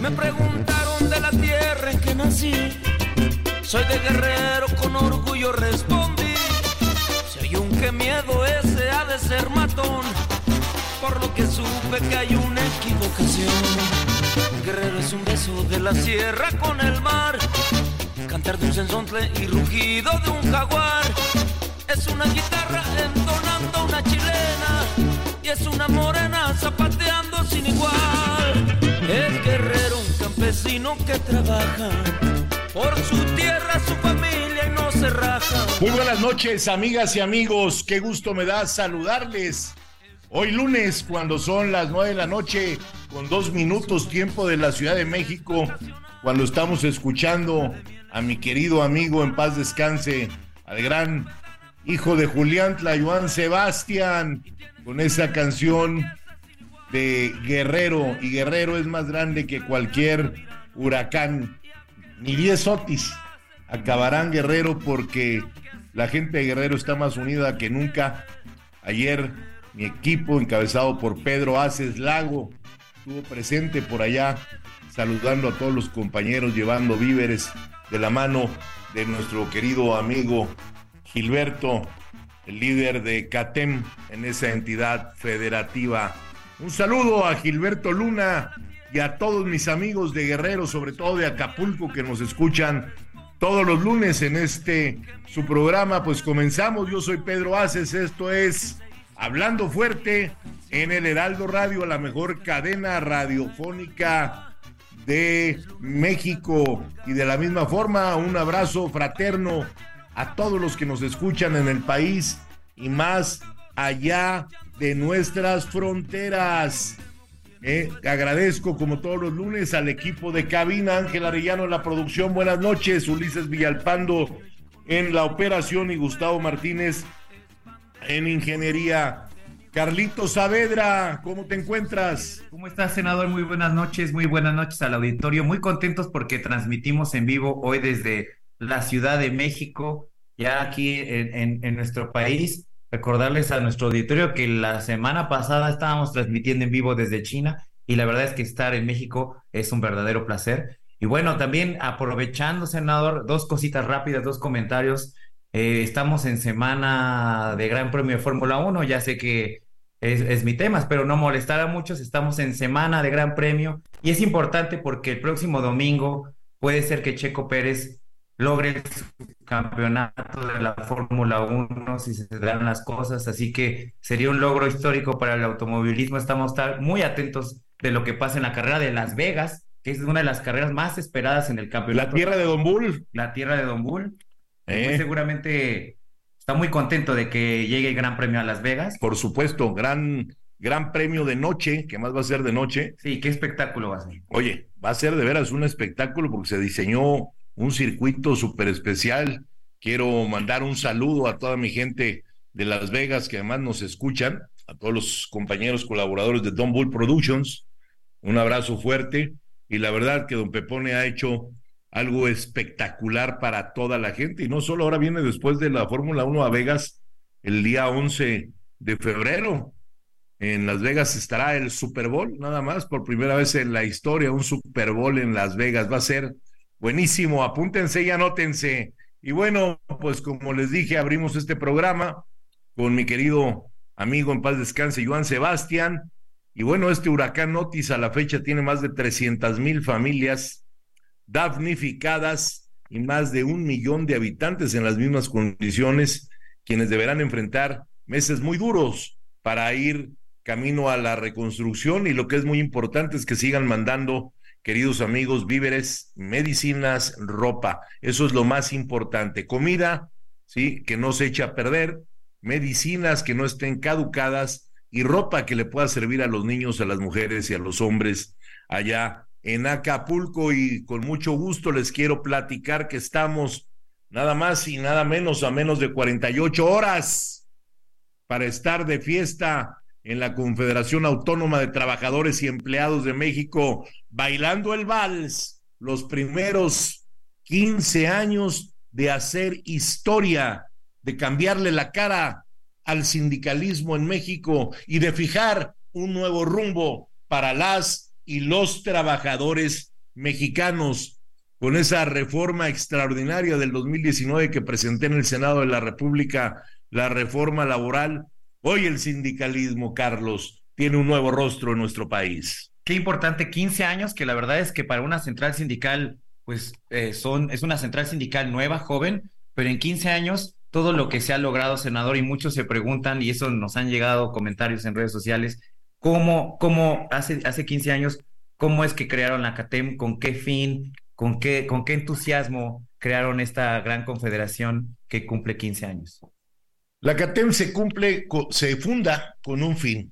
Me preguntaron de la tierra en que nací. Soy de guerrero, con orgullo respondí. Hay un que miedo ese ha de ser matón. Por lo que supe que hay una equivocación. Guerrero es un beso de la sierra con el mar. Cantar de un sensontle y rugido de un jaguar. Es una guitarra entonando una chilena. Es una morena zapateando sin igual. Guerrero, un campesino que trabaja. Por su tierra, su familia no se raja. Muy buenas noches, amigas y amigos. Qué gusto me da saludarles. Hoy lunes, cuando son las nueve de la noche, con dos minutos tiempo de la Ciudad de México, cuando estamos escuchando a mi querido amigo en paz descanse, al gran hijo de Julián Tlayuan Sebastián, con esa canción de Guerrero, y Guerrero es más grande que cualquier huracán, ni 10 Otis acabarán Guerrero porque la gente de Guerrero está más unida que nunca. Ayer mi equipo encabezado por Pedro Aces Lago estuvo presente por allá saludando a todos los compañeros, llevando víveres de la mano de nuestro querido amigo Gilberto, el líder de CATEM en esa entidad federativa. Un saludo a Gilberto Luna y a todos mis amigos de Guerrero, sobre todo de Acapulco, que nos escuchan todos los lunes en este su programa. Pues comenzamos. Yo soy Pedro Aces. Esto es Hablando Fuerte en el Heraldo Radio, la mejor cadena radiofónica de México. Y de la misma forma, un abrazo fraterno a todos los que nos escuchan en el país y más allá de nuestras fronteras. Eh, agradezco como todos los lunes al equipo de cabina, Ángel Arellano en la producción, buenas noches, Ulises Villalpando en la operación y Gustavo Martínez en ingeniería. Carlito Saavedra, ¿cómo te encuentras? ¿Cómo estás, senador? Muy buenas noches, muy buenas noches al auditorio. Muy contentos porque transmitimos en vivo hoy desde la Ciudad de México, ya aquí en, en, en nuestro país. Recordarles a nuestro auditorio que la semana pasada estábamos transmitiendo en vivo desde China y la verdad es que estar en México es un verdadero placer. Y bueno, también aprovechando, senador, dos cositas rápidas, dos comentarios. Eh, estamos en semana de Gran Premio de Fórmula 1, ya sé que es, es, mi tema, espero no molestar a muchos, estamos en semana de Gran Premio y es importante porque el próximo domingo puede ser que Checo Pérez logre su campeonato de la Fórmula 1 si se dan las cosas, así que sería un logro histórico para el automovilismo, estamos muy atentos de lo que pasa en la carrera de Las Vegas, que es una de las carreras más esperadas en el campeonato. La tierra de Don Bull. La tierra de Don Bull. Eh. seguramente está muy contento de que llegue el Gran Premio a Las Vegas. Por supuesto, gran, gran premio de noche, que más va a ser de noche. Sí, qué espectáculo va a ser. Oye, va a ser de veras un espectáculo porque se diseñó un circuito súper especial. Quiero mandar un saludo a toda mi gente de Las Vegas que además nos escuchan, a todos los compañeros colaboradores de Don Bull Productions. Un abrazo fuerte. Y la verdad que don Pepone ha hecho algo espectacular para toda la gente. Y no solo ahora viene después de la Fórmula 1 a Vegas el día 11 de febrero. En Las Vegas estará el Super Bowl, nada más, por primera vez en la historia, un Super Bowl en Las Vegas. Va a ser buenísimo. Apúntense y anótense. Y bueno, pues como les dije, abrimos este programa con mi querido amigo en paz descanse, Joan Sebastián. Y bueno, este huracán Otis a la fecha tiene más de 300 mil familias damnificadas y más de un millón de habitantes en las mismas condiciones, quienes deberán enfrentar meses muy duros para ir camino a la reconstrucción y lo que es muy importante es que sigan mandando, queridos amigos, víveres, medicinas, ropa. Eso es lo más importante. Comida, ¿sí? Que no se eche a perder, medicinas que no estén caducadas y ropa que le pueda servir a los niños, a las mujeres y a los hombres allá en Acapulco y con mucho gusto les quiero platicar que estamos nada más y nada menos a menos de 48 horas para estar de fiesta en la Confederación Autónoma de Trabajadores y Empleados de México bailando el vals, los primeros 15 años de hacer historia, de cambiarle la cara al sindicalismo en México y de fijar un nuevo rumbo para las y los trabajadores mexicanos con esa reforma extraordinaria del 2019 que presenté en el Senado de la República, la reforma laboral. Hoy el sindicalismo, Carlos, tiene un nuevo rostro en nuestro país. Qué importante, 15 años, que la verdad es que para una central sindical, pues eh, son, es una central sindical nueva, joven, pero en 15 años todo lo que se ha logrado, senador, y muchos se preguntan, y eso nos han llegado comentarios en redes sociales, cómo, cómo hace, hace 15 años, cómo es que crearon la CATEM, con qué fin, con qué, con qué entusiasmo crearon esta gran confederación que cumple 15 años. La CATEM se cumple, se funda con un fin,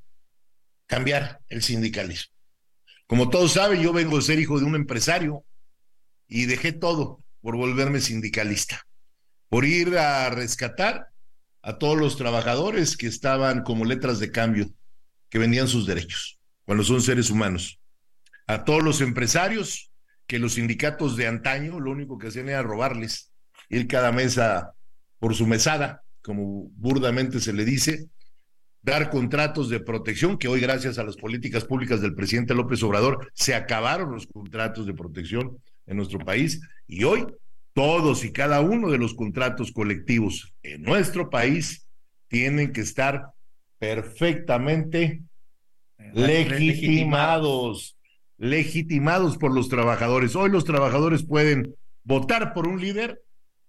cambiar el sindicalismo. Como todos saben, yo vengo de ser hijo de un empresario y dejé todo por volverme sindicalista, por ir a rescatar a todos los trabajadores que estaban como letras de cambio que vendían sus derechos, cuando son seres humanos. A todos los empresarios que los sindicatos de antaño lo único que hacían era robarles, ir cada mesa por su mesada, como burdamente se le dice, dar contratos de protección, que hoy gracias a las políticas públicas del presidente López Obrador se acabaron los contratos de protección en nuestro país y hoy todos y cada uno de los contratos colectivos en nuestro país tienen que estar perfectamente legitimados, legitimados por los trabajadores. Hoy los trabajadores pueden votar por un líder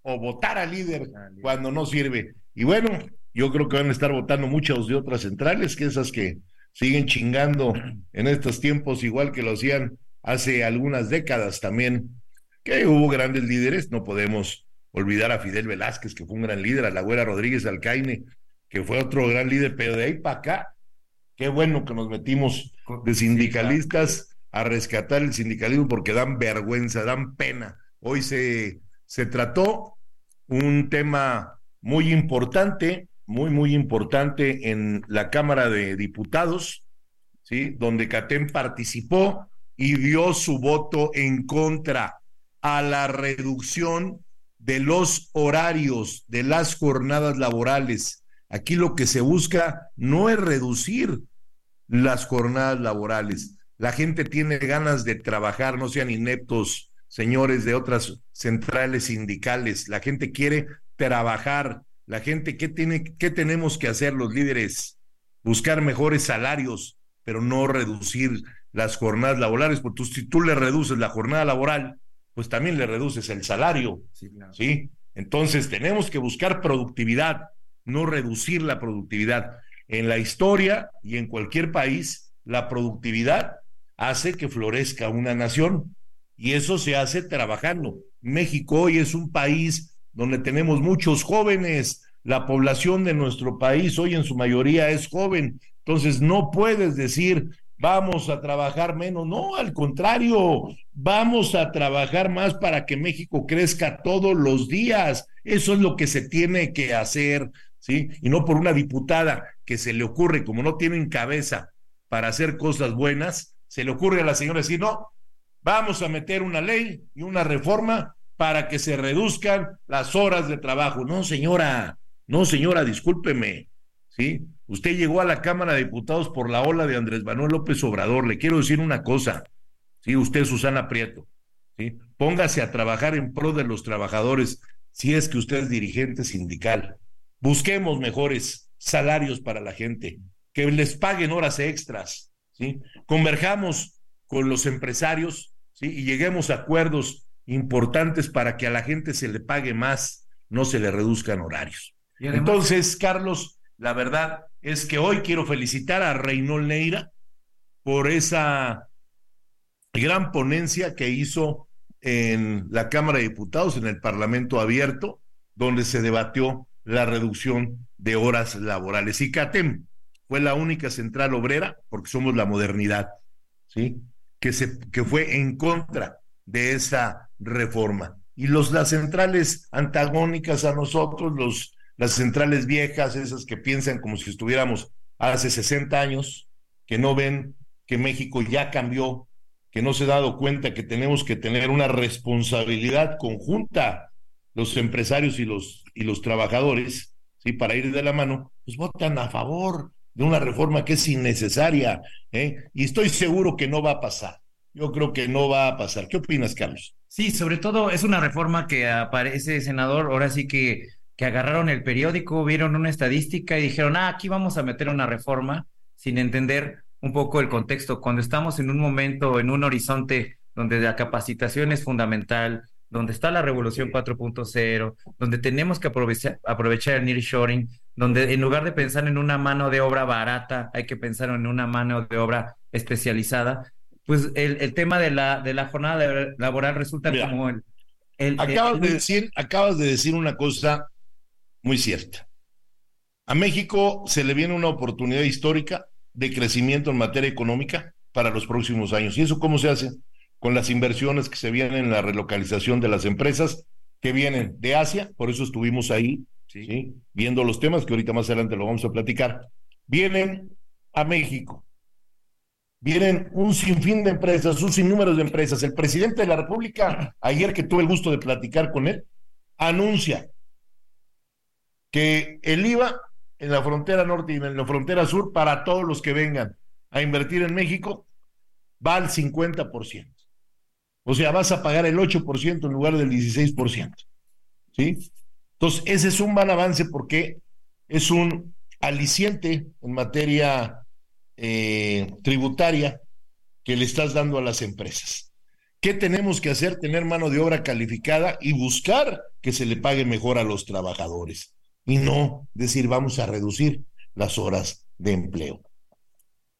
o votar al líder cuando no sirve. Y bueno, yo creo que van a estar votando muchas de otras centrales, que esas que siguen chingando en estos tiempos, igual que lo hacían hace algunas décadas también, que hubo grandes líderes, no podemos olvidar a Fidel Velázquez, que fue un gran líder, a la Güera Rodríguez Alcaine, que fue otro gran líder, pero de ahí para acá, qué bueno que nos metimos de sindicalistas a rescatar el sindicalismo porque dan vergüenza, dan pena. Hoy se, se trató un tema muy importante, muy, muy importante en la Cámara de Diputados, ¿sí? Donde Catén participó y dio su voto en contra a la reducción de los horarios de las jornadas laborales Aquí lo que se busca no es reducir las jornadas laborales. La gente tiene ganas de trabajar, no sean ineptos, señores de otras centrales sindicales. La gente quiere trabajar. La gente, ¿qué, tiene, qué tenemos que hacer los líderes? Buscar mejores salarios, pero no reducir las jornadas laborales, porque si tú le reduces la jornada laboral, pues también le reduces el salario. ¿sí? Entonces tenemos que buscar productividad no reducir la productividad. En la historia y en cualquier país, la productividad hace que florezca una nación y eso se hace trabajando. México hoy es un país donde tenemos muchos jóvenes, la población de nuestro país hoy en su mayoría es joven, entonces no puedes decir vamos a trabajar menos, no, al contrario, vamos a trabajar más para que México crezca todos los días, eso es lo que se tiene que hacer, ¿sí? Y no por una diputada que se le ocurre, como no tienen cabeza para hacer cosas buenas, se le ocurre a la señora decir, no, vamos a meter una ley y una reforma para que se reduzcan las horas de trabajo. No, señora, no, señora, discúlpeme, ¿sí? Usted llegó a la Cámara de Diputados por la ola de Andrés Manuel López Obrador. Le quiero decir una cosa, ¿sí? Usted, Susana Prieto, ¿sí? Póngase a trabajar en pro de los trabajadores si es que usted es dirigente sindical, busquemos mejores salarios para la gente, que les paguen horas extras, ¿sí? Converjamos con los empresarios. Y lleguemos a acuerdos importantes para que a la gente se le pague más, no se le reduzcan horarios. Entonces, Carlos, la verdad es que hoy quiero felicitar a Reynold Neira por esa gran ponencia que hizo en la Cámara de Diputados, en el Parlamento Abierto, donde se debatió la reducción de horas laborales. Y CATEM fue la única central obrera, porque somos la modernidad, ¿sí? Que, se, que fue en contra de esa reforma. Y los, las centrales antagónicas a nosotros, los, las centrales viejas, esas que piensan como si estuviéramos hace 60 años, que no ven que México ya cambió, que no se ha dado cuenta que tenemos que tener una responsabilidad conjunta, los empresarios y los, y los trabajadores, ¿sí? para ir de la mano, pues votan a favor de una reforma que es innecesaria, ¿eh? y estoy seguro que no va a pasar. Yo creo que no va a pasar. ¿Qué opinas, Carlos? Sí, sobre todo es una reforma que aparece, senador, ahora sí que, que agarraron el periódico, vieron una estadística y dijeron, ah, aquí vamos a meter una reforma sin entender un poco el contexto. Cuando estamos en un momento, en un horizonte donde la capacitación es fundamental, donde está la revolución 4.0, donde tenemos que aprovechar, aprovechar el nearshoring, donde en lugar de pensar en una mano de obra barata, hay que pensar en una mano de obra especializada, pues el, el tema de la, de la jornada laboral resulta como el... el acabas, de decir, acabas de decir una cosa muy cierta. A México se le viene una oportunidad histórica de crecimiento en materia económica para los próximos años. ¿Y eso cómo se hace? Con las inversiones que se vienen en la relocalización de las empresas que vienen de Asia, por eso estuvimos ahí, ¿sí? viendo los temas que ahorita más adelante lo vamos a platicar. Vienen a México, vienen un sinfín de empresas, un sinnúmero de empresas. El presidente de la República, ayer que tuve el gusto de platicar con él, anuncia que el IVA en la frontera norte y en la frontera sur para todos los que vengan a invertir en México va al 50%. O sea, vas a pagar el 8% en lugar del 16%. ¿Sí? Entonces, ese es un mal avance porque es un aliciente en materia eh, tributaria que le estás dando a las empresas. ¿Qué tenemos que hacer? Tener mano de obra calificada y buscar que se le pague mejor a los trabajadores y no decir vamos a reducir las horas de empleo.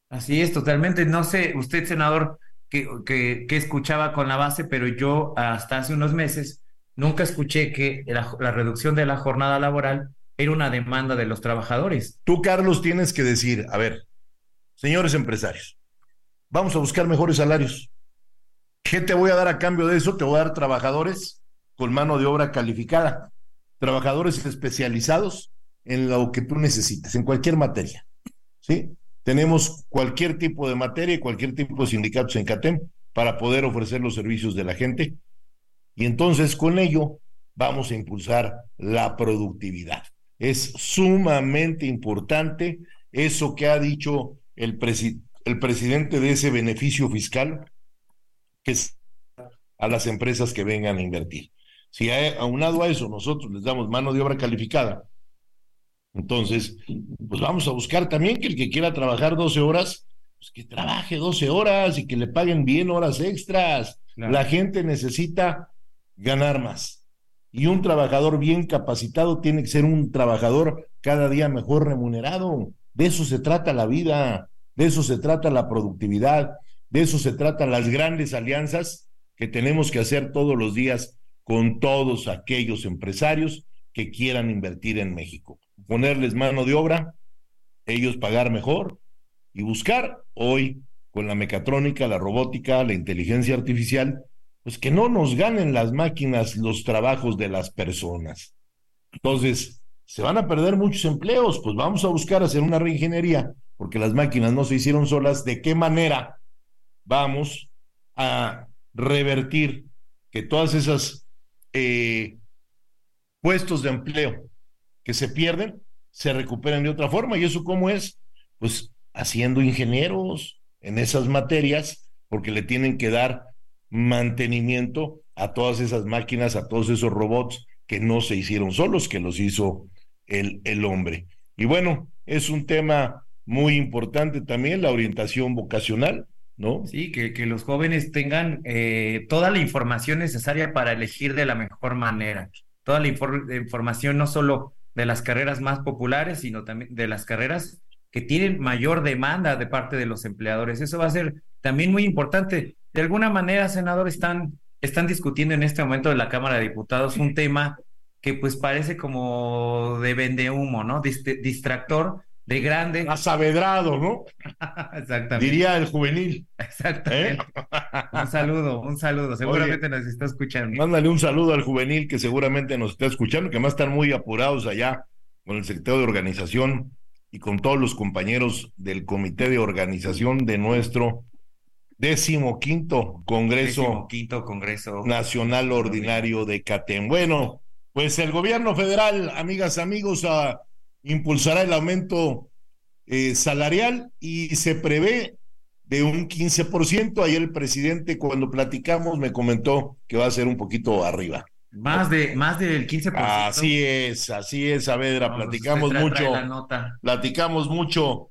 Así es, totalmente. No sé, usted, senador, que, que, escuchaba con la base, pero yo hasta hace unos meses nunca escuché que la, la reducción de la jornada laboral era una demanda de los trabajadores. Tú, Carlos, tienes que decir, a ver, señores empresarios, vamos a buscar mejores salarios. ¿Qué te voy a dar a cambio de eso? Te voy a dar trabajadores con mano de obra calificada trabajadores especializados en lo que tú necesites, en cualquier materia. ¿Sí? Tenemos cualquier tipo de materia y cualquier tipo de sindicatos en CATEM para poder ofrecer los servicios de la gente. Y entonces con ello vamos a impulsar la productividad. Es sumamente importante eso que ha dicho el, el presidente de ese beneficio fiscal, que es a las empresas que vengan a invertir. Si aunado a eso nosotros les damos mano de obra calificada, entonces, pues vamos a buscar también que el que quiera trabajar 12 horas, pues que trabaje 12 horas y que le paguen bien horas extras. La gente necesita ganar más. Y un trabajador bien capacitado tiene que ser un trabajador cada día mejor remunerado. De eso se trata la vida, de eso se trata la productividad, de eso se tratan las grandes alianzas que tenemos que hacer todos los días con todos aquellos empresarios que quieran invertir en México. Ponerles mano de obra, ellos pagar mejor y buscar hoy con la mecatrónica, la robótica, la inteligencia artificial, pues que no nos ganen las máquinas los trabajos de las personas. Entonces, se van a perder muchos empleos, pues vamos a buscar hacer una reingeniería, porque las máquinas no se hicieron solas. ¿De qué manera vamos a revertir que todas esas eh, puestos de empleo que se pierden, se recuperan de otra forma. ¿Y eso cómo es? Pues haciendo ingenieros en esas materias, porque le tienen que dar mantenimiento a todas esas máquinas, a todos esos robots que no se hicieron solos, que los hizo el, el hombre. Y bueno, es un tema muy importante también, la orientación vocacional, ¿no? Sí, que, que los jóvenes tengan eh, toda la información necesaria para elegir de la mejor manera. Toda la información no solo de las carreras más populares, sino también de las carreras que tienen mayor demanda de parte de los empleadores. Eso va a ser también muy importante. De alguna manera, senador, están, están discutiendo en este momento de la Cámara de Diputados un tema que pues parece como de vende humo, ¿no? distractor de grande. Asavedrado, ¿no? Exactamente. Diría el juvenil. Exactamente. ¿Eh? un saludo, un saludo. Seguramente nos está escuchando. Mándale un saludo al juvenil que seguramente nos está escuchando, que más están muy apurados allá con el secretario de organización y con todos los compañeros del comité de organización de nuestro décimo quinto Congreso, quinto Congreso Nacional Ordinario de CATEM. Bueno, pues el gobierno federal, amigas, amigos, a, impulsará el aumento eh, salarial y se prevé de un 15%. Ayer el presidente, cuando platicamos, me comentó que va a ser un poquito arriba. Más de más del 15%. Así es, así es, Saavedra. platicamos mucho. Platicamos mucho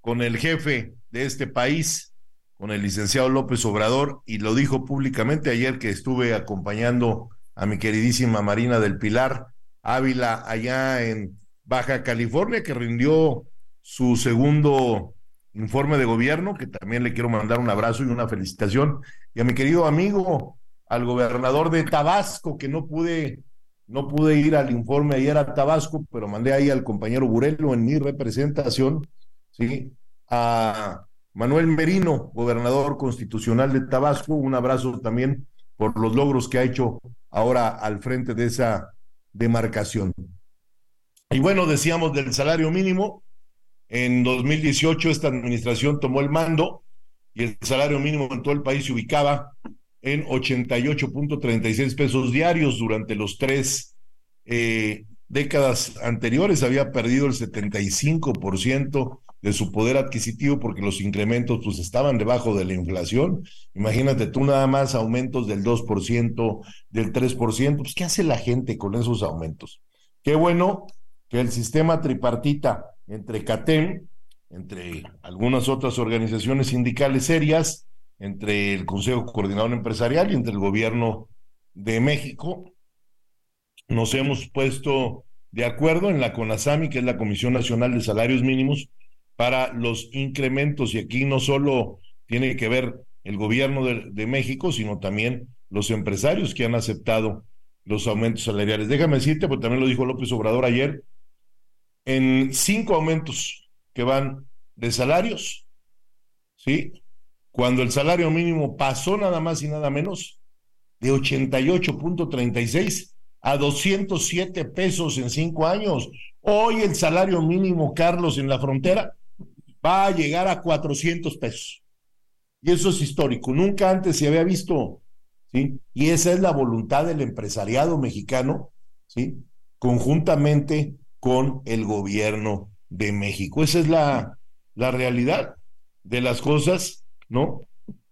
con el jefe de este país, con el licenciado López Obrador, y lo dijo públicamente ayer que estuve acompañando a mi queridísima Marina del Pilar Ávila allá en Baja California, que rindió su segundo informe de gobierno, que también le quiero mandar un abrazo y una felicitación. Y a mi querido amigo al gobernador de Tabasco, que no pude, no pude ir al informe ayer a Tabasco, pero mandé ahí al compañero Burelo en mi representación, ¿sí? A Manuel Merino, gobernador constitucional de Tabasco, un abrazo también por los logros que ha hecho ahora al frente de esa demarcación. Y bueno, decíamos del salario mínimo, en 2018 esta administración tomó el mando y el salario mínimo en todo el país se ubicaba en 88.36 pesos diarios durante los tres eh, décadas anteriores. Había perdido el 75% de su poder adquisitivo porque los incrementos pues estaban debajo de la inflación. Imagínate tú nada más aumentos del 2%, del 3%, pues ¿qué hace la gente con esos aumentos? Qué bueno que el sistema tripartita entre CATEM, entre algunas otras organizaciones sindicales serias, entre el Consejo Coordinador Empresarial y entre el Gobierno de México. Nos hemos puesto de acuerdo en la CONASAMI, que es la Comisión Nacional de Salarios Mínimos, para los incrementos. Y aquí no solo tiene que ver el gobierno de, México, sino también los empresarios que han aceptado los aumentos salariales. Déjame decirte, pues también lo dijo López Obrador ayer, en cinco aumentos que van de salarios, ¿sí? cuando el salario mínimo pasó nada más y nada menos de 88.36 a 207 pesos en cinco años. Hoy el salario mínimo, Carlos, en la frontera va a llegar a 400 pesos. Y eso es histórico, nunca antes se había visto, ¿sí? Y esa es la voluntad del empresariado mexicano, ¿sí? Conjuntamente con el gobierno de México. Esa es la, la realidad de las cosas ¿no?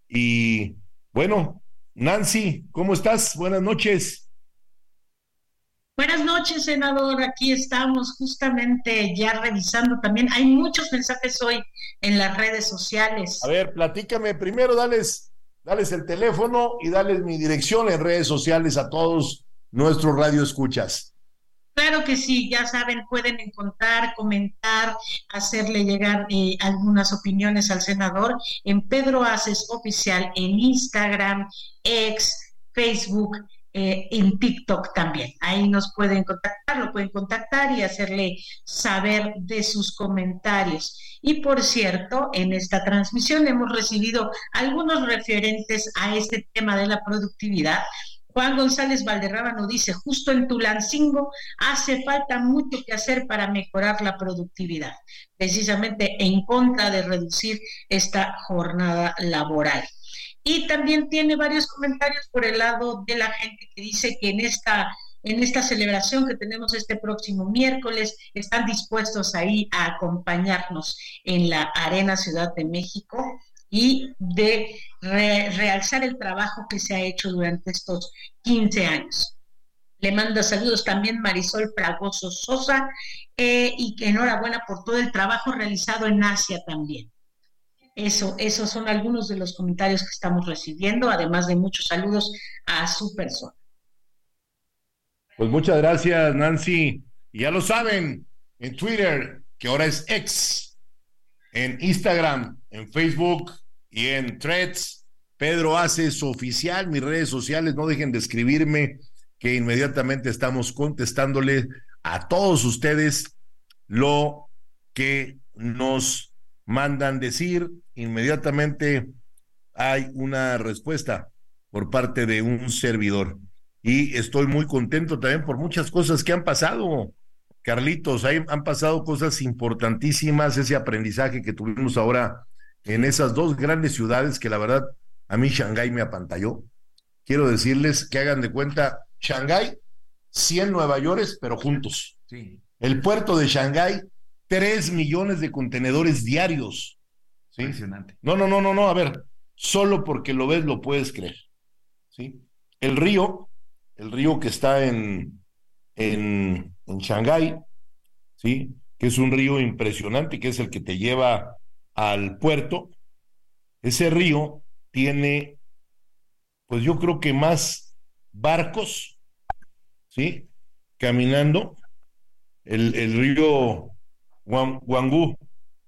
Y bueno, Nancy, ¿cómo estás? Buenas noches. Buenas noches, senador. Aquí estamos justamente ya revisando también. Hay muchos mensajes hoy en las redes sociales. A ver, platícame primero, dales, dales el teléfono y dales mi dirección en redes sociales a todos nuestros radioescuchas. Claro que sí, ya saben, pueden encontrar, comentar, hacerle llegar eh, algunas opiniones al senador en Pedro Aces Oficial en Instagram, X, Facebook, eh, en TikTok también. Ahí nos pueden contactar, lo pueden contactar y hacerle saber de sus comentarios. Y por cierto, en esta transmisión hemos recibido algunos referentes a este tema de la productividad Juan González Valderrábano dice, justo en Tulancingo hace falta mucho que hacer para mejorar la productividad, precisamente en contra de reducir esta jornada laboral. Y también tiene varios comentarios por el lado de la gente que dice que en esta en esta celebración que tenemos este próximo miércoles, están dispuestos ahí a acompañarnos en la Arena Ciudad de México y de realzar el trabajo que se ha hecho durante estos 15 años. Le manda saludos también Marisol Fragoso Sosa eh, y que enhorabuena por todo el trabajo realizado en Asia también. Eso, esos son algunos de los comentarios que estamos recibiendo, además de muchos saludos a su persona. Pues muchas gracias, Nancy. ya lo saben, en Twitter, que ahora es ex, en Instagram, en Facebook y en Threads, Pedro Haces Oficial, mis redes sociales, no dejen de escribirme que inmediatamente estamos contestándole a todos ustedes lo que nos mandan decir. Inmediatamente hay una respuesta por parte de un servidor. Y estoy muy contento también por muchas cosas que han pasado. Carlitos, hay, han pasado cosas importantísimas, ese aprendizaje que tuvimos ahora en esas dos grandes ciudades que la verdad a mí Shanghái me apantalló. Quiero decirles que hagan de cuenta Shanghái, 100 Nueva York, pero juntos. Sí. El puerto de Shanghái, 3 millones de contenedores diarios. ¿sí? Impresionante. No, no, no, no, no, a ver, solo porque lo ves lo puedes creer. ¿sí? El río, el río que está en, en, en Shanghái, ¿sí? que es un río impresionante, que es el que te lleva al puerto, ese río tiene, pues yo creo que más barcos, ¿sí? Caminando. El, el río Guangú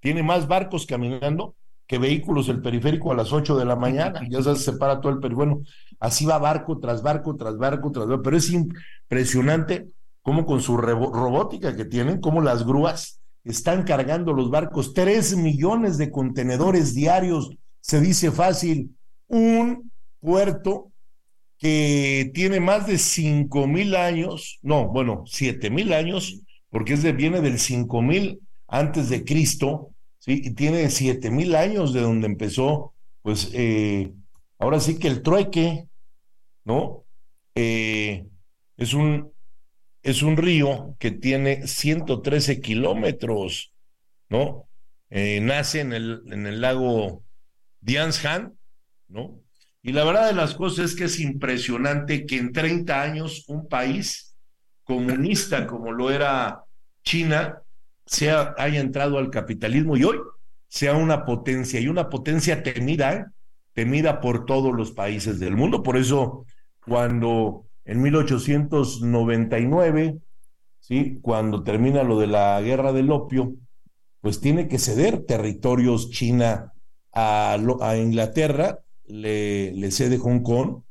tiene más barcos caminando que vehículos el periférico a las 8 de la mañana. Ya se separa todo el periférico. Bueno, así va barco tras barco, tras barco, tras barco. Pero es impresionante cómo con su robótica que tienen, cómo las grúas están cargando los barcos. Tres millones de contenedores diarios, se dice fácil. Un puerto que tiene más de cinco mil años, no, bueno, siete mil años, porque es de, viene del cinco mil antes de Cristo, ¿sí? Y tiene siete mil años de donde empezó, pues, eh, ahora sí que el trueque, ¿no? Eh, es un, es un río que tiene 113 kilómetros, ¿no? Eh, nace en el, en el lago Dianshan, ¿no? Y la verdad de las cosas es que es impresionante que en 30 años un país comunista como lo era China sea, haya entrado al capitalismo y hoy sea una potencia y una potencia temida, ¿eh? temida por todos los países del mundo. Por eso cuando en 1899, ¿sí? cuando termina lo de la guerra del opio, pues tiene que ceder territorios China a, Inglaterra le, le cede Hong Kong.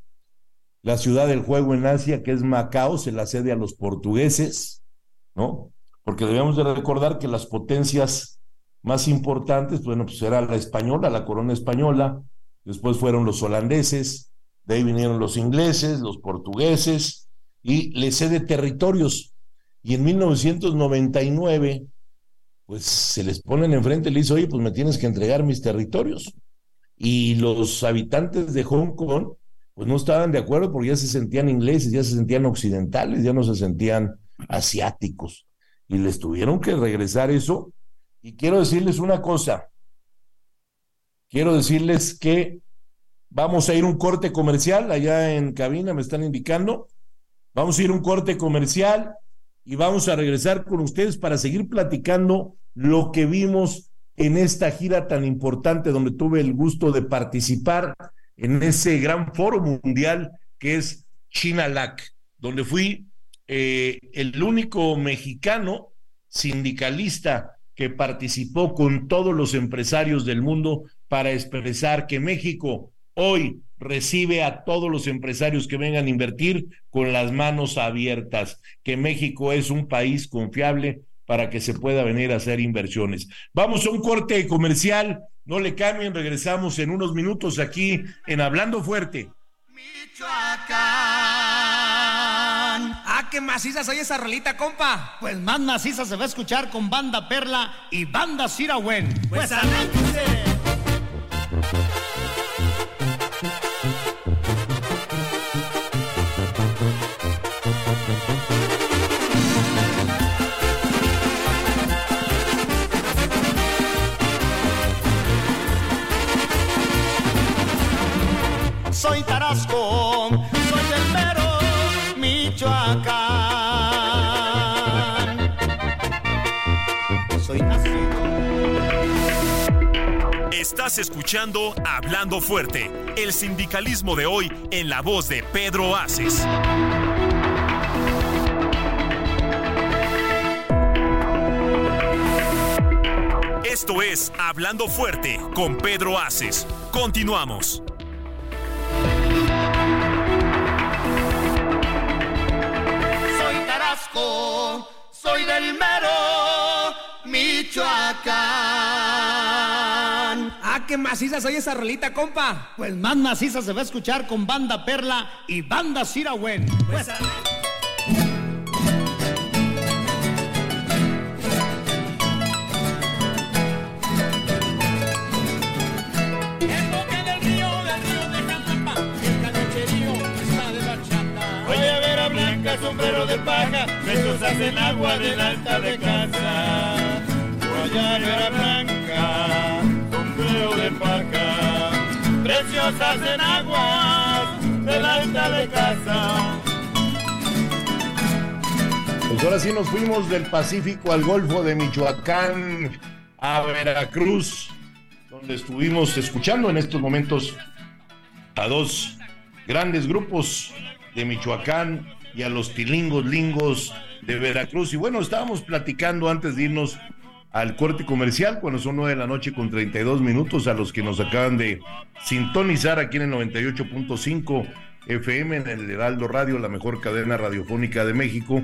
La ciudad del juego en Asia, que es Macao, se la cede a los portugueses, ¿no? Porque debemos de recordar que las potencias más importantes, bueno, pues era la española, la corona española, después fueron los holandeses, de ahí vinieron los ingleses, los portugueses, y le cede territorios. Y en 1999, pues se les ponen enfrente y le dice, oye, pues me tienes que entregar mis territorios y los habitantes de Hong Kong pues no estaban de acuerdo porque ya se sentían ingleses, ya se sentían occidentales, ya no se sentían asiáticos y les tuvieron que regresar eso. Y quiero decirles una cosa, quiero decirles que vamos a ir un corte comercial allá en cabina, me están indicando, vamos a ir un corte comercial y vamos a regresar con ustedes para seguir platicando lo que vimos en esta gira tan importante donde tuve el gusto de participar en ese gran foro mundial que es China-LAC, donde fui eh, el único mexicano sindicalista que participó con todos los empresarios del mundo para expresar que México hoy recibe a todos los empresarios que vengan a invertir con las manos abiertas, que México es un país confiable para que se pueda venir a hacer inversiones. Vamos a un corte comercial, no le cambien, regresamos en unos minutos aquí en Hablando Fuerte. Michoacán. Qué maciza soy esa rolita, compa. Pues más maciza se va a escuchar con Banda Perla y Banda Sirawen. Pues, pues soy Tarasco, Escuchando Hablando Fuerte, el sindicalismo de hoy en la voz de Pedro Aces. Esto es Hablando Fuerte con Pedro Aces. Continuamos. Soy Tarasco, soy del mero Michoacán. Qué maciza soy esa rolita, compa. Pues más maciza se va a escuchar con Banda Perla y Banda Sirawen. Pues, de de a sombrero de paja, preciosa en agua del alta de casa. Voy a ver a Blanca, de paja, preciosas en agua del alta de casa. Pues ahora sí nos fuimos del Pacífico al Golfo de Michoacán a Veracruz, donde estuvimos escuchando en estos momentos a dos grandes grupos de Michoacán y a los tilingos lingos de Veracruz. Y bueno, estábamos platicando antes de irnos al corte comercial, cuando son nueve de la noche con 32 minutos, a los que nos acaban de sintonizar aquí en el 98.5 FM, en el Heraldo Radio, la mejor cadena radiofónica de México.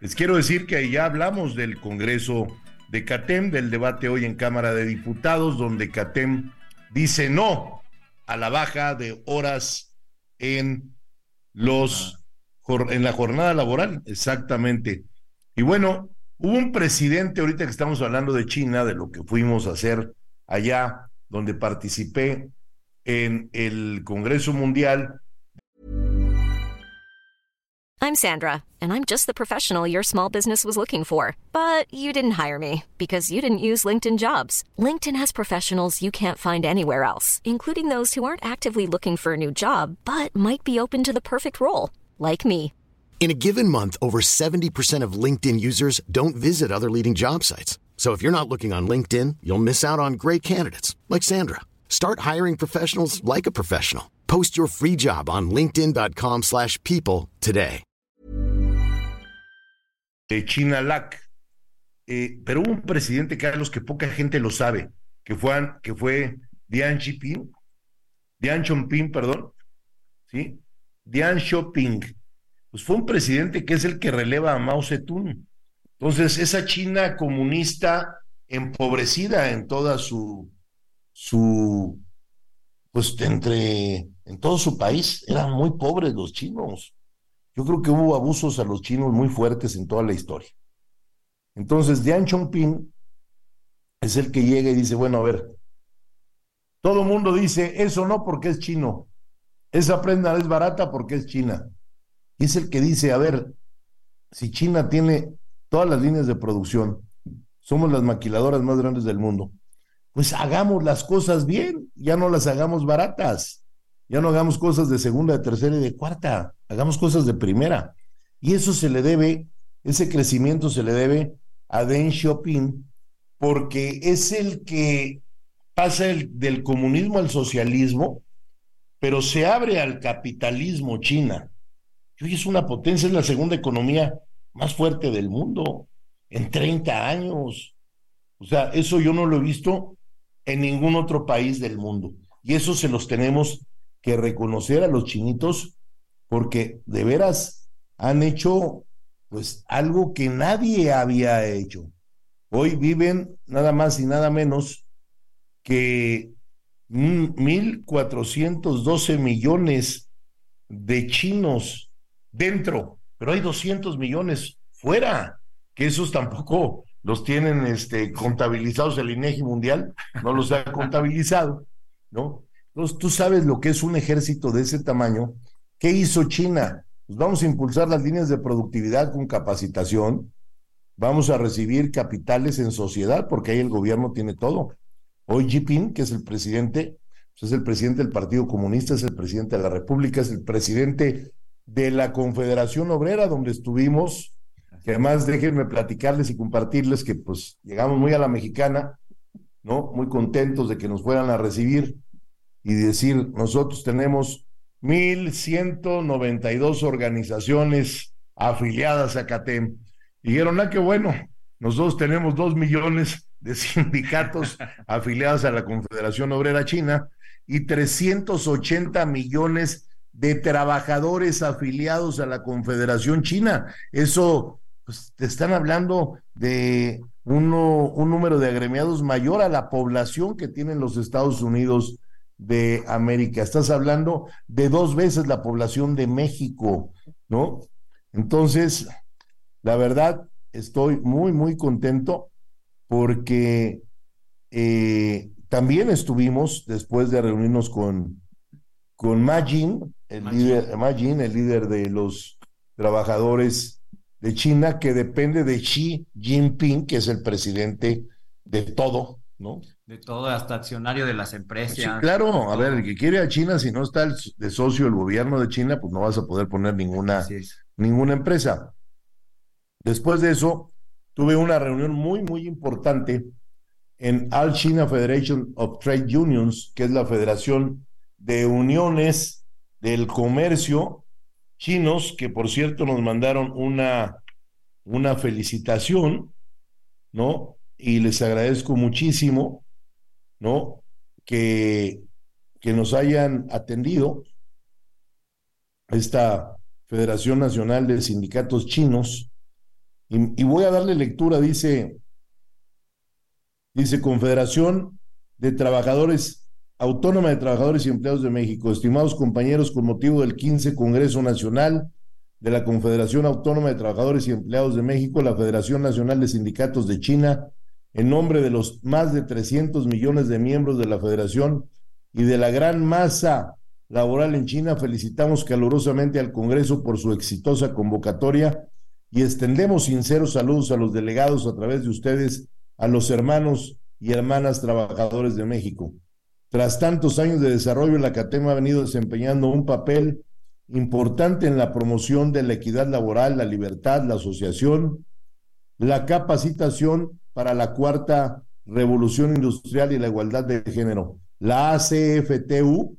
Les quiero decir que ya hablamos del Congreso de CATEM, del debate hoy en Cámara de Diputados, donde CATEM dice no a la baja de horas en los en la jornada laboral, exactamente. Y bueno, hubo un presidente, ahorita que estamos hablando de China, de lo que fuimos a hacer allá, donde participé en el Congreso Mundial, I'm Sandra, and I'm just the professional your small business was looking for. But you didn't hire me because you didn't use LinkedIn jobs. LinkedIn has professionals you can't find anywhere else, including those who aren't actively looking for a new job but might be open to the perfect role, like me. In a given month, over 70% of LinkedIn users don't visit other leading job sites. So if you're not looking on LinkedIn, you'll miss out on great candidates like Sandra. Start hiring professionals like a professional. Post your free job on linkedin.com/people today. de China LAC. Eh, pero un presidente, Carlos, que poca gente lo sabe, que fue, que fue Dian Xiping, Dian Xiaoping, perdón, ¿sí? Dian Xiaoping. Pues fue un presidente que es el que releva a Mao Zedong. Entonces, esa China comunista empobrecida en toda su, su, pues entre, en todo su país, eran muy pobres los chinos. Yo creo que hubo abusos a los chinos muy fuertes en toda la historia. Entonces, Dian Xiaoping es el que llega y dice, bueno, a ver, todo el mundo dice, eso no porque es chino, esa prenda es barata porque es china. Es el que dice, a ver, si China tiene todas las líneas de producción, somos las maquiladoras más grandes del mundo, pues hagamos las cosas bien, ya no las hagamos baratas, ya no hagamos cosas de segunda, de tercera y de cuarta, hagamos cosas de primera. Y eso se le debe, ese crecimiento se le debe a Deng Xiaoping, porque es el que pasa el- del comunismo al socialismo, pero se abre al capitalismo China. Es una potencia, es la segunda economía más fuerte del mundo en 30 años. O sea, eso yo no lo he visto en ningún otro país del mundo. Y eso se los tenemos que reconocer a los chinitos porque de veras han hecho pues algo que nadie había hecho. Hoy viven nada más y nada menos que mm, 1.412 millones de chinos dentro, pero hay 200 millones fuera, que esos tampoco los tienen este, contabilizados el INEGI mundial, no los ha contabilizado, ¿no? Entonces tú sabes lo que es un ejército de ese tamaño. ¿Qué hizo China? Pues vamos a impulsar las líneas de productividad con capacitación, vamos a recibir capitales en sociedad, porque ahí el gobierno tiene todo. Hoy Jinping, que es el presidente, pues es el presidente del Partido Comunista, es el presidente de la República, es el presidente de la Confederación Obrera, donde estuvimos que además déjenme platicarles y compartirles que pues llegamos muy a la mexicana, ¿no? Muy contentos de que nos fueran a recibir y decir, nosotros tenemos 1.192 organizaciones afiliadas a CATEM. Dijeron, ah, qué bueno, nosotros tenemos dos millones de sindicatos afiliados a la Confederación Obrera China y 380 millones de trabajadores afiliados a la Confederación China. Eso, pues, te están hablando de un número de agremiados mayor a la población que tienen los Estados Unidos de América. Estás hablando de dos veces la población de México, ¿no? Entonces, la verdad, estoy muy, muy contento porque eh, también estuvimos, después de reunirnos con, con Majin, el líder, Majin, el líder de los trabajadores de China, que depende de Xi Jinping, que es el presidente de todo, ¿no? De todo, hasta accionario de las empresas. Sí, claro, a ver, el que quiere a China, si no está el, de socio el gobierno de China, pues no vas a poder poner ninguna, ninguna empresa. Después de eso, tuve una reunión muy, muy importante en All China Federation of Trade Unions, que es la federación de uniones del comercio chinos, que por cierto nos mandaron una, una felicitación, ¿no? Y les agradezco muchísimo ¿no? Que, que nos hayan atendido esta Federación Nacional de Sindicatos Chinos. Y, voy a darle lectura, dice, dice Confederación de Trabajadores, Autónoma de Trabajadores y Empleados de México, estimados compañeros, con motivo del 15 Congreso Nacional de la Confederación Autónoma de Trabajadores y Empleados de México, la Federación Nacional de Sindicatos de China, en nombre de los más de 300 millones de miembros de la federación y de la gran masa laboral en China, felicitamos calurosamente al Congreso por su exitosa convocatoria y extendemos sinceros saludos a los delegados a través de ustedes, a los hermanos y hermanas trabajadores de México. Tras tantos años de desarrollo, la CATEM ha venido desempeñando un papel importante en la promoción de la equidad laboral, la libertad, la asociación, la capacitación para la cuarta revolución industrial y la igualdad de género. La ACFTU,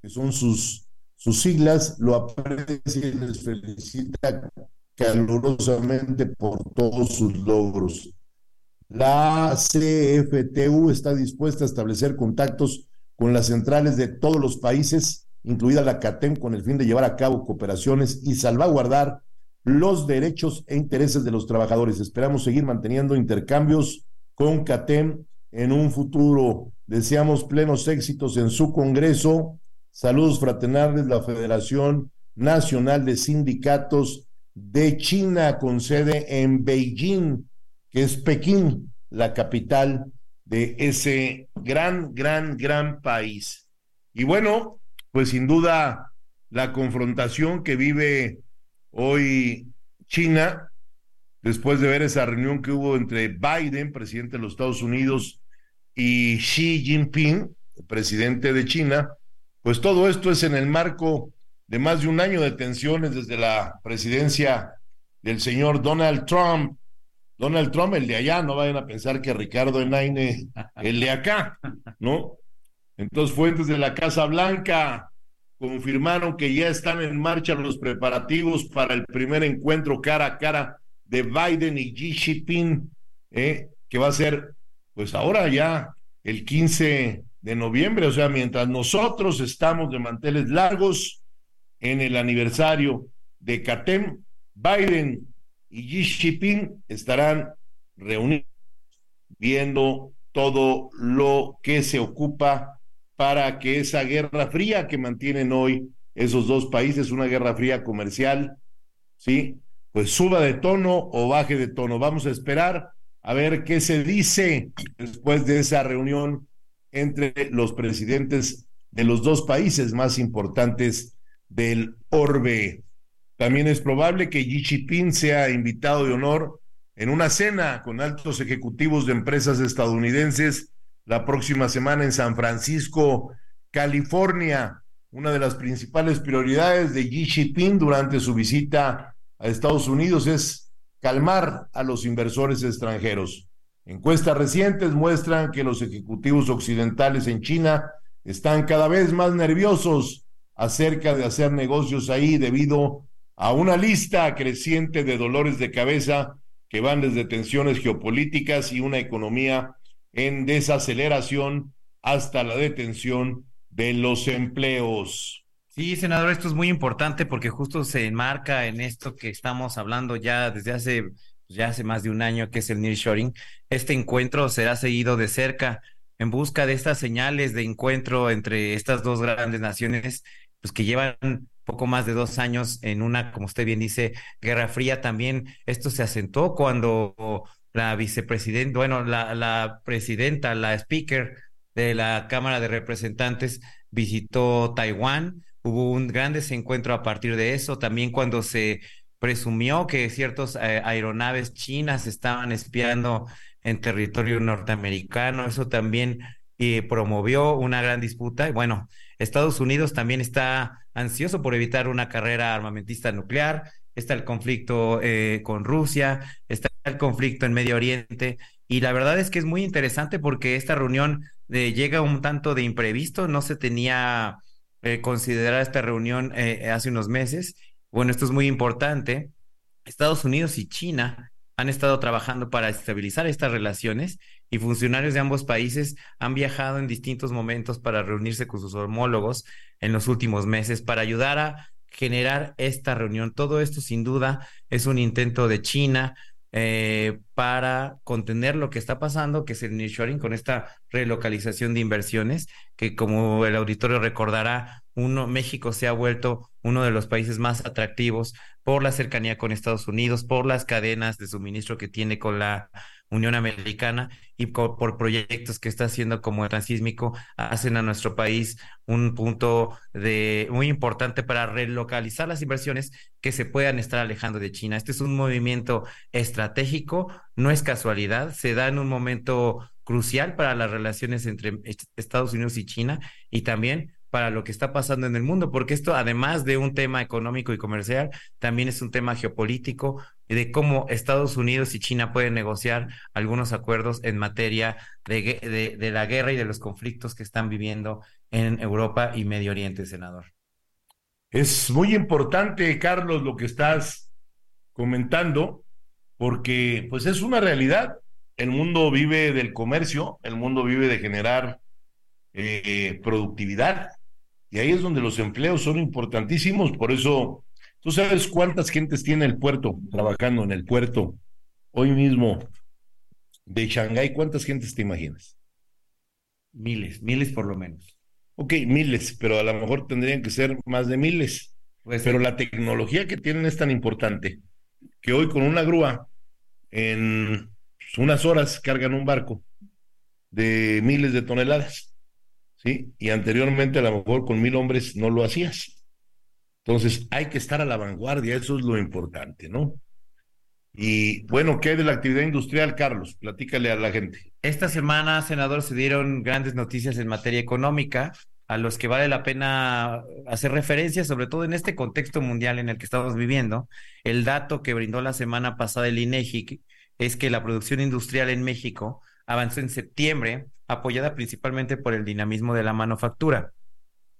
que son sus, sus siglas, lo aprecia y les felicita calurosamente por todos sus logros. La ACFTU está dispuesta a establecer contactos con las centrales de todos los países, incluida la CATEM, con el fin de llevar a cabo cooperaciones y salvaguardar los derechos e intereses de los trabajadores. Esperamos seguir manteniendo intercambios con CATEM en un futuro. Deseamos plenos éxitos en su Congreso. Saludos fraternales, la Federación Nacional de Sindicatos de China, con sede en Beijing, que es Pekín, la capital de ese gran, gran, gran país. Y bueno, pues sin duda la confrontación que vive Hoy China, después de ver esa reunión que hubo entre Biden, presidente de los Estados Unidos, y Xi Jinping, presidente de China, pues todo esto es en el marco de más de un año de tensiones desde la presidencia del señor Donald Trump. Donald Trump, el de allá, no vayan a pensar que Ricardo Enaine, el de acá, ¿no? Entonces, fuentes de la Casa Blanca confirmaron que ya están en marcha los preparativos para el primer encuentro cara a cara de Biden y Xi Jinping, eh, que va a ser, pues ahora ya el 15 de noviembre, o sea, mientras nosotros estamos de manteles largos en el aniversario de CATEM, Biden y Xi Jinping estarán reunidos viendo todo lo que se ocupa para que esa guerra fría que mantienen hoy esos dos países, una guerra fría comercial, ¿sí? Pues suba de tono o baje de tono. Vamos a esperar a ver qué se dice después de esa reunión entre los presidentes de los dos países más importantes del orbe. También es probable que Xi Jinping sea invitado de honor en una cena con altos ejecutivos de empresas estadounidenses la próxima semana en San Francisco, California. Una de las principales prioridades de Xi Jinping durante su visita a Estados Unidos es calmar a los inversores extranjeros. Encuestas recientes muestran que los ejecutivos occidentales en China están cada vez más nerviosos acerca de hacer negocios ahí debido a una lista creciente de dolores de cabeza que van desde tensiones geopolíticas y una economía en desaceleración hasta la detención de los empleos. Sí, senador, esto es muy importante porque justo se enmarca en esto que estamos hablando ya desde hace ya hace más de un año, que es el nearshoring. Este encuentro será seguido de cerca en busca de estas señales de encuentro entre estas dos grandes naciones, pues que llevan poco más de dos años en una, como usted bien dice, guerra fría. También esto se asentó cuando la vicepresidenta, bueno, la, la presidenta, la speaker de la Cámara de Representantes visitó Taiwán. Hubo un gran desencuentro a partir de eso. También cuando se presumió que ciertas eh, aeronaves chinas estaban espiando en territorio norteamericano. Eso también eh, promovió una gran disputa. Y bueno, Estados Unidos también está ansioso por evitar una carrera armamentista nuclear. Está el conflicto eh, con Rusia, está el conflicto en Medio Oriente. Y la verdad es que es muy interesante porque esta reunión llega un tanto de imprevisto. No se tenía considerada esta reunión hace unos meses bueno, esto es muy importante. Estados Unidos y China han estado trabajando para estabilizar estas relaciones y funcionarios de ambos países han viajado en distintos momentos para reunirse con sus homólogos en los últimos meses para ayudar a generar esta reunión. Todo esto sin duda es un intento de China eh, para contener lo que está pasando, que es el nearshoring con esta relocalización de inversiones, que como el auditorio recordará, uno, México se ha vuelto uno de los países más atractivos por la cercanía con Estados Unidos, por las cadenas de suministro que tiene con la Unión Americana y por, proyectos que está haciendo como el transísmico, hacen a nuestro país un punto de muy importante para relocalizar las inversiones que se puedan estar alejando de China. Este es un movimiento estratégico, no es casualidad, se da en un momento crucial para las relaciones entre Estados Unidos y China y también para lo que está pasando en el mundo, porque esto, además de un tema económico y comercial, también es un tema geopolítico de cómo Estados Unidos y China pueden negociar algunos acuerdos en materia de, de, la guerra y de los conflictos que están viviendo en Europa y Medio Oriente, senador. Es muy importante, Carlos, lo que estás comentando, porque pues es una realidad. El mundo vive del comercio, el mundo vive de generar eh, productividad, y ahí es donde los empleos son importantísimos. Por eso, ¿tú sabes cuántas gentes tiene el puerto trabajando en el puerto hoy mismo de Shanghái? ¿Cuántas gentes te imaginas? Miles, miles por lo menos. Ok, miles, pero a lo mejor tendrían que ser más de miles. Pues pero la tecnología que tienen es tan importante que hoy con una grúa en unas horas cargan un barco de miles de toneladas. ¿Sí? Y anteriormente a lo mejor con mil hombres no lo hacías. Entonces hay que estar a la vanguardia, eso es lo importante, ¿no? Y bueno, ¿qué hay de la actividad industrial, Carlos? Platícale a la gente. Esta semana, senador, se dieron grandes noticias en materia económica a los que vale la pena hacer referencia, sobre todo en este contexto mundial en el que estamos viviendo. El dato que brindó la semana pasada el INEGI es que la producción industrial en México avanzó en septiembre apoyada principalmente por el dinamismo de la manufactura.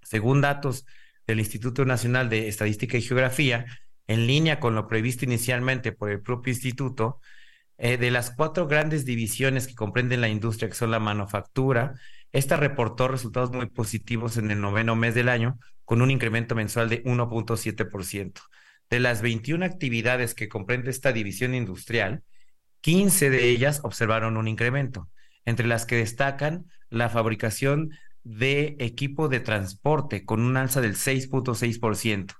Según datos del Instituto Nacional de Estadística y Geografía, en línea con lo previsto inicialmente por el propio instituto, eh, de las cuatro grandes divisiones que comprenden la industria, que son la manufactura, esta reportó resultados muy positivos en el noveno mes del año, con un incremento mensual de 1.7%. De las 21 actividades que comprende esta división industrial, 15 de ellas observaron un incremento entre las que destacan la fabricación de equipo de transporte con un alza del 6.6%.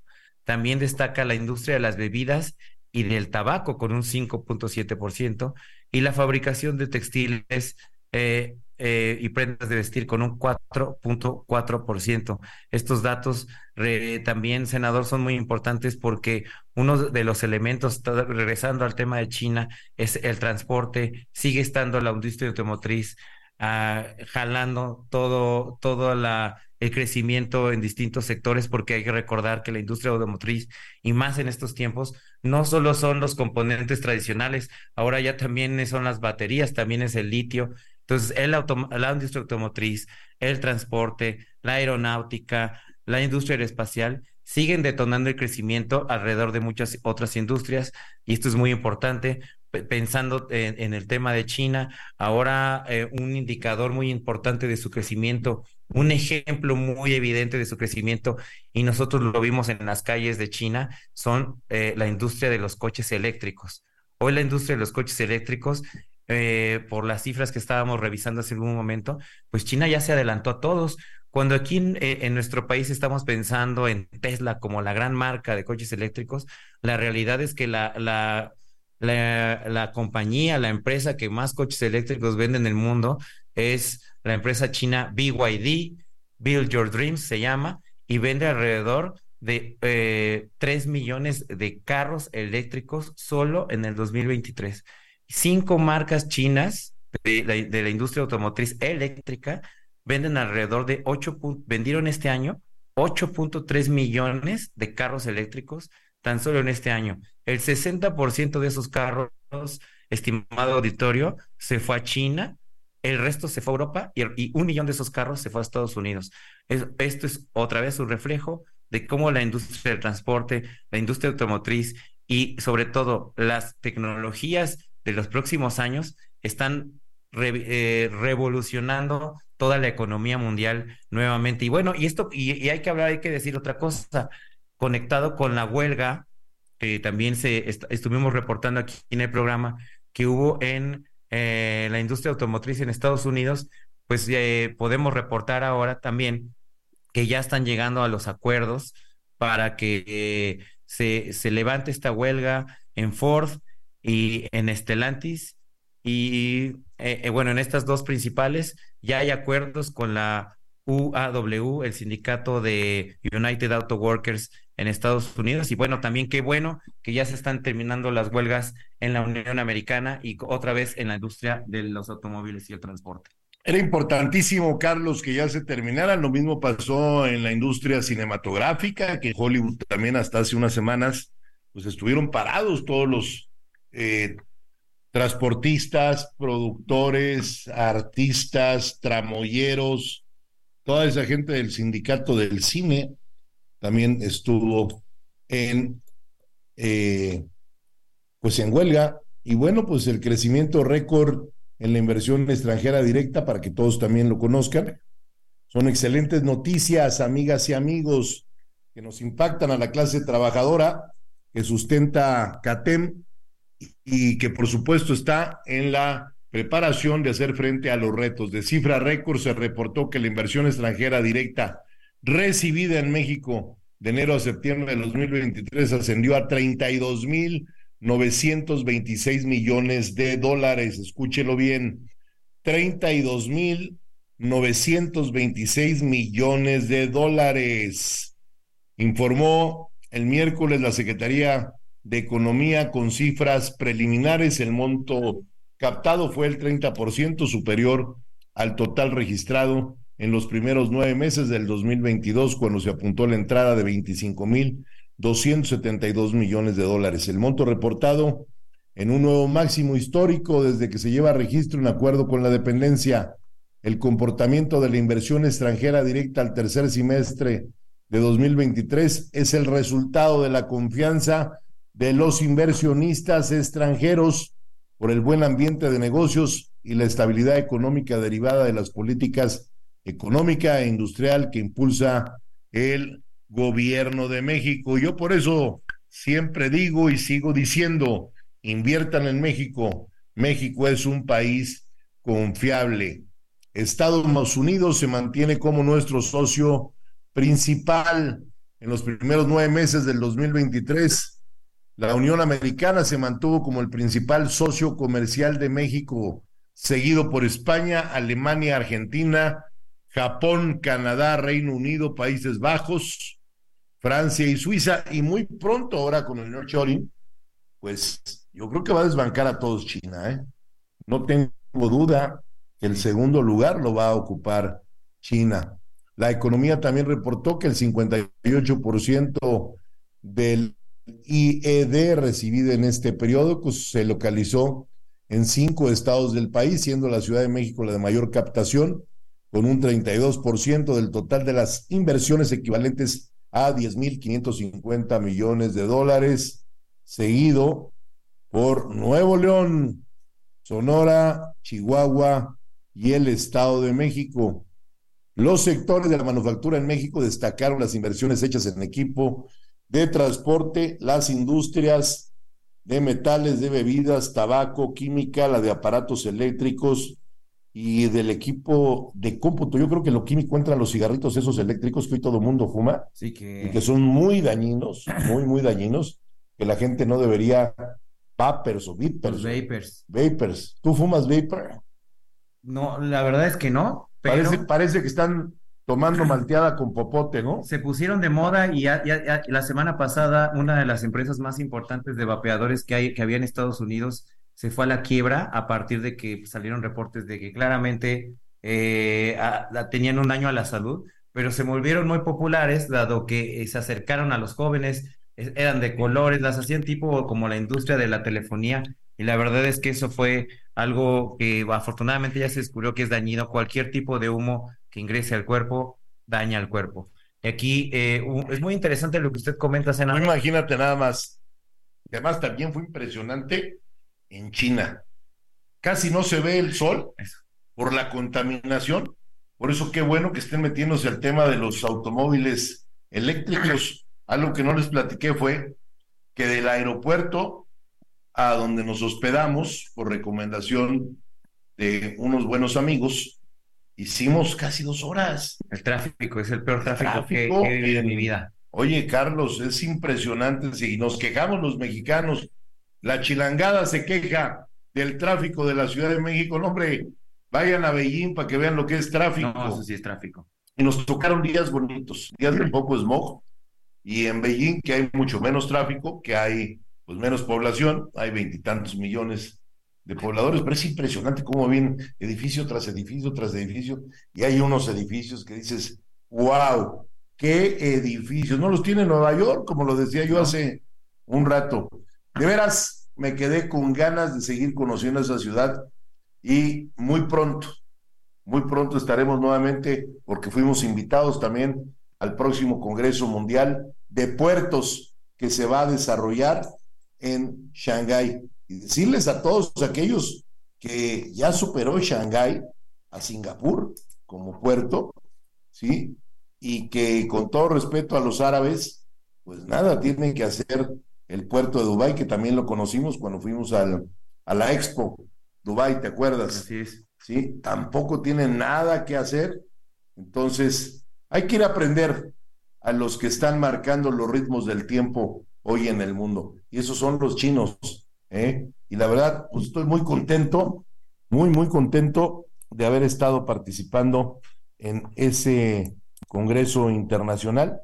También destaca la industria de las bebidas y del tabaco con un 5.7% y la fabricación de textiles eh, eh, y prendas de vestir con un 4.4%. Estos datos también, senador, son muy importantes porque uno de los elementos, regresando al tema de China, es el transporte. Sigue estando la industria automotriz ah, jalando todo, todo el crecimiento en distintos sectores porque hay que recordar que la industria automotriz y más en estos tiempos no solo son los componentes tradicionales, ahora ya también son las baterías, también es el litio. Entonces, el la industria automotriz, el transporte, la aeronáutica, la industria aeroespacial, siguen detonando el crecimiento alrededor de muchas otras industrias y esto es muy importante pensando en, el tema de China, ahora eh, un indicador muy importante de su crecimiento, un ejemplo muy evidente de su crecimiento, y nosotros lo vimos en las calles de China, son eh, la industria de los coches eléctricos. Hoy la industria de los coches eléctricos, eh, por las cifras que estábamos revisando hace un momento, pues China ya se adelantó a todos. Cuando aquí en, nuestro país estamos pensando en Tesla como la gran marca de coches eléctricos, la realidad es que la, compañía, la empresa que más coches eléctricos vende en el mundo es la empresa china BYD, Build Your Dreams se llama, y vende alrededor de eh, 3 millones de carros eléctricos solo en el 2023. Cinco marcas chinas de la, industria automotriz eléctrica venden alrededor de 8, vendieron este año 8.3 millones de carros eléctricos tan solo en este año. El 60% de esos carros, estimado auditorio, se fue a China, el resto se fue a Europa y, un millón de esos carros se fue a Estados Unidos. esto es otra vez un reflejo de cómo la industria del transporte, la industria automotriz y sobre todo las tecnologías de los próximos años están eh, revolucionando toda la economía mundial nuevamente. Y bueno, y esto, y, hay que hablar, hay que decir otra cosa, conectado con la huelga que también se estuvimos reportando aquí en el programa que hubo en eh, la industria automotriz en Estados Unidos, pues eh, podemos reportar ahora también que ya están llegando a los acuerdos para que eh, se, se levante esta huelga en Ford y en Stellantis. Y bueno, en estas dos principales ya hay acuerdos con la UAW, el sindicato de United Auto Workers en Estados Unidos. Y bueno, también qué bueno que ya se están terminando las huelgas en la Unión Americana y otra vez en la industria de los automóviles y el transporte. Era importantísimo, Carlos, que ya se terminara. Lo mismo pasó en la industria cinematográfica, que Hollywood también hasta hace unas semanas, pues estuvieron parados todos los eh, transportistas, productores, artistas, tramoyeros, toda esa gente del sindicato del cine también estuvo en eh, pues en huelga. Y bueno pues el crecimiento récord en la inversión extranjera directa para que todos también lo conozcan son excelentes noticias amigas y amigos que nos impactan a la clase trabajadora que sustenta CATEM y que por supuesto está en la preparación de hacer frente a los retos. De cifra récord se reportó que la inversión extranjera directa recibida en México de enero a septiembre de 2023 ascendió a 32.926 millones de dólares. Escúchelo bien, 32.926 millones de dólares. Informó el miércoles la Secretaría de Economía con cifras preliminares. El monto captado fue el 30% superior al total registrado en los primeros nueve meses del 2022, cuando se apuntó la entrada de 25 mil 272 millones de dólares. El monto reportado en un nuevo máximo histórico desde que se lleva a registro un acuerdo con la dependencia. El comportamiento de la inversión extranjera directa al tercer semestre de 2023 es el resultado de la confianza de los inversionistas extranjeros por el buen ambiente de negocios y la estabilidad económica derivada de las políticas económica e industrial que impulsa el gobierno de México. Yo por eso siempre digo y sigo diciendo, inviertan en México. México es un país confiable. Estados Unidos se mantiene como nuestro socio principal en los primeros nueve meses del 2023 la Unión Americana se mantuvo como el principal socio comercial de México, seguido por España, Alemania, Argentina, Japón, Canadá, Reino Unido, Países Bajos, Francia y Suiza. Y muy pronto ahora con el North pues yo creo que va a desbancar a todos China. ¿eh? No tengo duda que el segundo lugar lo va a ocupar China. La economía también reportó que el 58% del IED recibida en este periodo pues, se localizó en cinco estados del país, siendo la Ciudad de México la de mayor captación, con un 32% del total de las inversiones equivalentes a 10.550 millones de dólares, seguido por Nuevo León, Sonora, Chihuahua y el Estado de México. Los sectores de la manufactura en México destacaron las inversiones hechas en equipo de transporte, las industrias de metales, de bebidas, tabaco, química, la de aparatos eléctricos y del equipo de cómputo. Yo creo que lo químico entran los cigarritos esos eléctricos que hoy todo mundo fuma sí que... y que son muy dañinos, muy, muy dañinos, que la gente no debería vapers o vapers. Los vapers. Vapers. ¿Tú fumas vapor? No, la verdad es que no. Pero... Parece, parece que están tomando malteada con popote, ¿no? Se pusieron de moda y la semana pasada una de las empresas más importantes de vapeadores que, hay, que había en Estados Unidos se fue a la quiebra a partir de que salieron reportes de que claramente eh, tenían un daño a la salud, pero se volvieron muy populares dado que eh, se acercaron a los jóvenes, eran de colores, las hacían tipo como la industria de la telefonía y la verdad es que eso fue algo que afortunadamente ya se descubrió que es dañino. Cualquier tipo de humo que ingrese al cuerpo daña al cuerpo. Y aquí eh, es muy interesante lo que usted comenta, senador. Imagínate nada más. Además, también fue impresionante en China. Casi no se ve el sol por la contaminación. Por eso qué bueno que estén metiéndose al tema de los automóviles eléctricos. Algo que no les platiqué fue que del aeropuerto a donde nos hospedamos, por recomendación de unos buenos amigos, hicimos casi dos horas. El tráfico es el peor tráfico, tráfico que he vivido en mi vida. Oye, Carlos, es impresionante. Si nos quejamos los mexicanos, la chilangada se queja del tráfico de la Ciudad de México. No, hombre, vayan a Beijing para que vean lo que es tráfico. No, eso sí es tráfico. Y nos tocaron días bonitos, días de poco smog. Y en Beijing, que hay mucho menos tráfico, que hay pues menos población, hay veintitantos millones de pobladores, pero es impresionante cómo vienen edificio tras edificio tras edificio, y hay unos edificios que dices, wow, qué edificios, no los tiene Nueva York, como lo decía yo hace un rato. De veras, me quedé con ganas de seguir conociendo esa ciudad y muy pronto, muy pronto estaremos nuevamente, porque fuimos invitados también al próximo Congreso Mundial de Puertos que se va a desarrollar en Shanghái. Y decirles a todos aquellos que ya superó Shanghái a Singapur como puerto, ¿sí? Y que con todo respeto a los árabes, pues nada, tienen que hacer el puerto de Dubái, que también lo conocimos cuando fuimos al, a la Expo Dubái, ¿te acuerdas? Así es. Sí, tampoco tienen nada que hacer. Entonces, hay que ir a aprender a los que están marcando los ritmos del tiempo hoy en el mundo. Y esos son los chinos. ¿Eh? Y la verdad, pues estoy muy contento, muy, muy contento de haber estado participando en ese Congreso Internacional.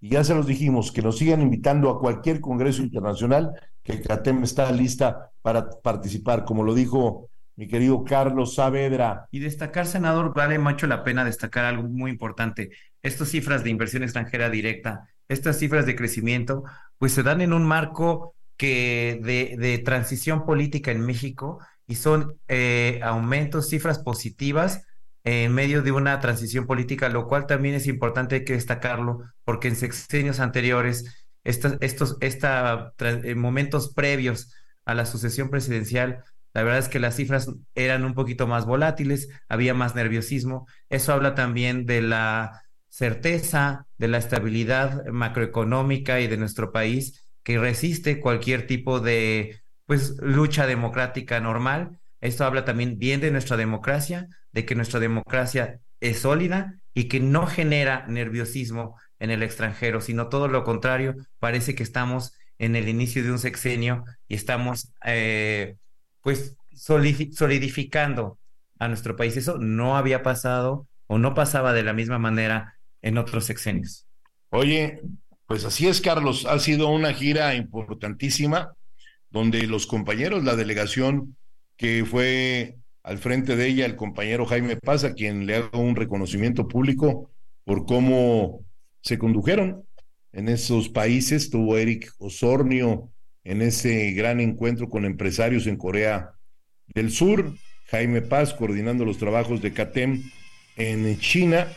Y ya se los dijimos, que nos sigan invitando a cualquier Congreso Internacional, que CATEM está lista para participar, como lo dijo mi querido Carlos Saavedra. Y destacar, senador, vale mucho la pena destacar algo muy importante. Estas cifras de inversión extranjera directa, estas cifras de crecimiento, pues se dan en un marco que de, de transición política en México y son eh, aumentos, cifras positivas en medio de una transición política, lo cual también es importante hay que destacarlo, porque en sexenios anteriores, esta, estos esta, momentos previos a la sucesión presidencial, la verdad es que las cifras eran un poquito más volátiles, había más nerviosismo. Eso habla también de la certeza, de la estabilidad macroeconómica y de nuestro país que resiste cualquier tipo de pues lucha democrática normal. Esto habla también bien de nuestra democracia, de que nuestra democracia es sólida y que no genera nerviosismo en el extranjero, sino todo lo contrario, parece que estamos en el inicio de un sexenio y estamos eh, pues solidificando a nuestro país. Eso no había pasado o no pasaba de la misma manera en otros sexenios. Oye, pues así es, Carlos. Ha sido una gira importantísima donde los compañeros, la delegación que fue al frente de ella, el compañero Jaime Paz, a quien le hago un reconocimiento público por cómo se condujeron en esos países. Tuvo Eric Osornio en ese gran encuentro con empresarios en Corea del Sur. Jaime Paz coordinando los trabajos de CATEM en China.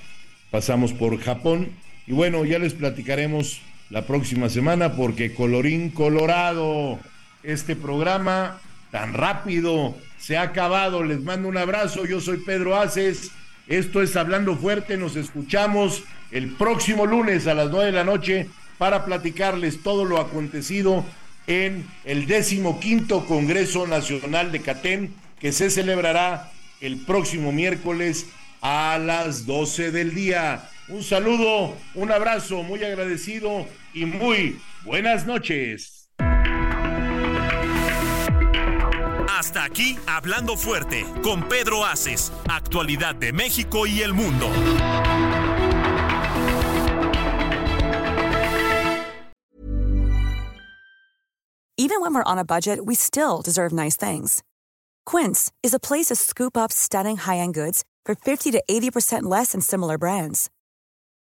Pasamos por Japón. Y bueno, ya les platicaremos la próxima semana porque colorín colorado, este programa tan rápido se ha acabado. Les mando un abrazo. Yo soy Pedro Aces. Esto es Hablando Fuerte. Nos escuchamos el próximo lunes a las nueve de la noche para platicarles todo lo acontecido en el décimo quinto Congreso Nacional de CATEM que se celebrará el próximo miércoles a las 12 del día. Un saludo, un abrazo muy agradecido y muy buenas noches. Hasta aquí, Hablando Fuerte, con Pedro Aces, actualidad de México y el mundo. Even when we're on a budget, we still deserve nice things. Quince is a place to scoop up stunning high-end goods for 50 to 80% less than similar brands.